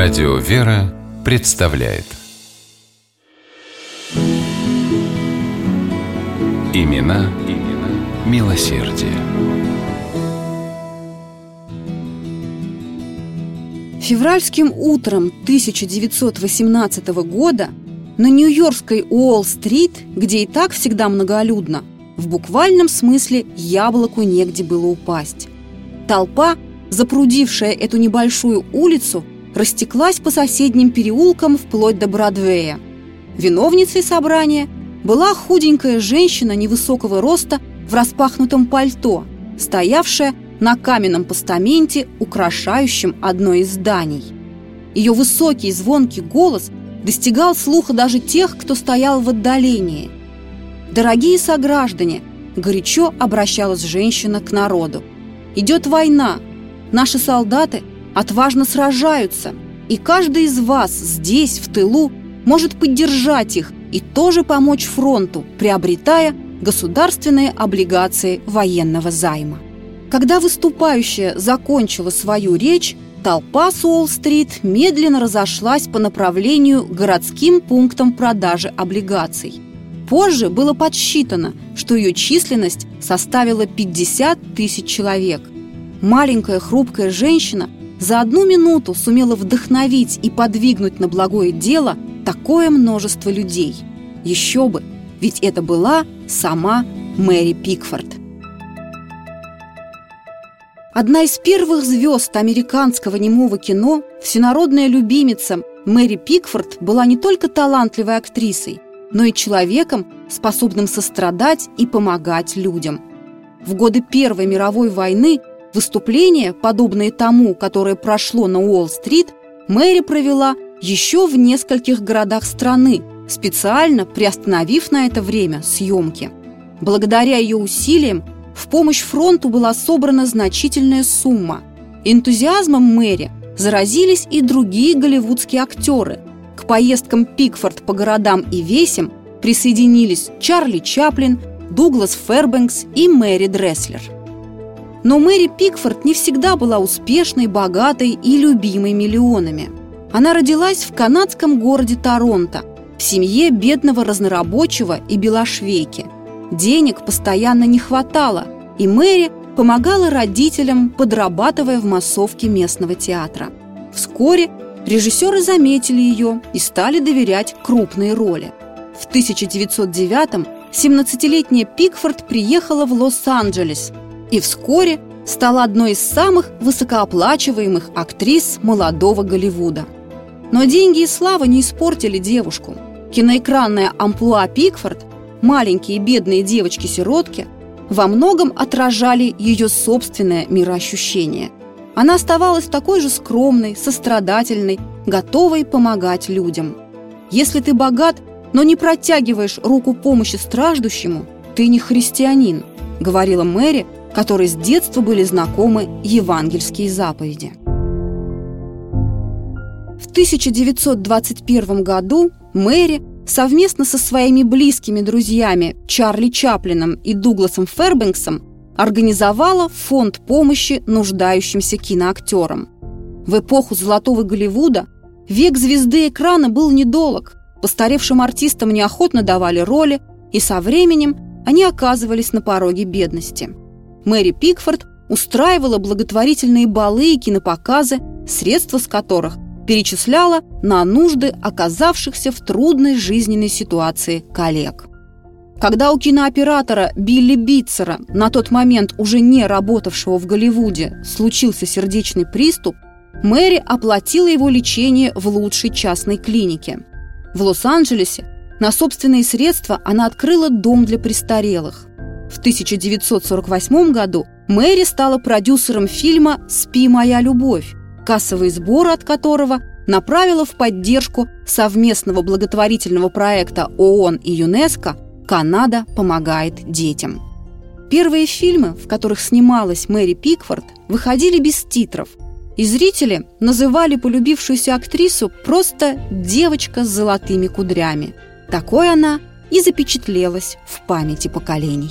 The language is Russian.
Радио «Вера» представляет Имена, имена милосердие. Февральским утром 1918 года на Нью-Йоркской Уолл-стрит, где и так всегда многолюдно, в буквальном смысле яблоку негде было упасть. Толпа, запрудившая эту небольшую улицу, растеклась по соседним переулкам вплоть до Бродвея. Виновницей собрания была худенькая женщина невысокого роста в распахнутом пальто, стоявшая на каменном постаменте, украшающем одно из зданий. Ее высокий звонкий голос достигал слуха даже тех, кто стоял в отдалении. «Дорогие сограждане!» – горячо обращалась женщина к народу. «Идет война. Наши солдаты отважно сражаются, и каждый из вас здесь, в тылу, может поддержать их и тоже помочь фронту, приобретая государственные облигации военного займа. Когда выступающая закончила свою речь, толпа с Уолл-стрит медленно разошлась по направлению к городским пунктам продажи облигаций. Позже было подсчитано, что ее численность составила 50 тысяч человек. Маленькая хрупкая женщина за одну минуту сумела вдохновить и подвигнуть на благое дело такое множество людей. Еще бы, ведь это была сама Мэри Пикфорд. Одна из первых звезд американского немого кино, всенародная любимица Мэри Пикфорд была не только талантливой актрисой, но и человеком, способным сострадать и помогать людям. В годы Первой мировой войны Выступление, подобное тому, которое прошло на Уолл-стрит, Мэри провела еще в нескольких городах страны, специально приостановив на это время съемки. Благодаря ее усилиям в помощь фронту была собрана значительная сумма. Энтузиазмом Мэри заразились и другие голливудские актеры. К поездкам Пикфорд по городам и весям присоединились Чарли Чаплин, Дуглас Фербенкс и Мэри Дресслер – но Мэри Пикфорд не всегда была успешной, богатой и любимой миллионами. Она родилась в канадском городе Торонто, в семье бедного разнорабочего и белошвейки. Денег постоянно не хватало, и Мэри помогала родителям, подрабатывая в массовке местного театра. Вскоре режиссеры заметили ее и стали доверять крупные роли. В 1909-м 17-летняя Пикфорд приехала в Лос-Анджелес – и вскоре стала одной из самых высокооплачиваемых актрис молодого Голливуда. Но деньги и слава не испортили девушку. Киноэкранная амплуа Пикфорд, маленькие бедные девочки-сиротки, во многом отражали ее собственное мироощущение. Она оставалась такой же скромной, сострадательной, готовой помогать людям. Если ты богат, но не протягиваешь руку помощи страждущему, ты не христианин, говорила Мэри, которой с детства были знакомы евангельские заповеди. В 1921 году Мэри совместно со своими близкими друзьями Чарли Чаплином и Дугласом Фербенксом организовала фонд помощи нуждающимся киноактерам. В эпоху золотого Голливуда век звезды экрана был недолг, постаревшим артистам неохотно давали роли, и со временем они оказывались на пороге бедности – Мэри Пикфорд устраивала благотворительные балы и кинопоказы, средства с которых перечисляла на нужды оказавшихся в трудной жизненной ситуации коллег. Когда у кинооператора Билли Битцера, на тот момент уже не работавшего в Голливуде, случился сердечный приступ, Мэри оплатила его лечение в лучшей частной клинике. В Лос-Анджелесе на собственные средства она открыла дом для престарелых. В 1948 году Мэри стала продюсером фильма «Спи, моя любовь», кассовые сборы от которого направила в поддержку совместного благотворительного проекта ООН и ЮНЕСКО «Канада помогает детям». Первые фильмы, в которых снималась Мэри Пикфорд, выходили без титров, и зрители называли полюбившуюся актрису просто «девочка с золотыми кудрями». Такой она и запечатлелась в памяти поколений.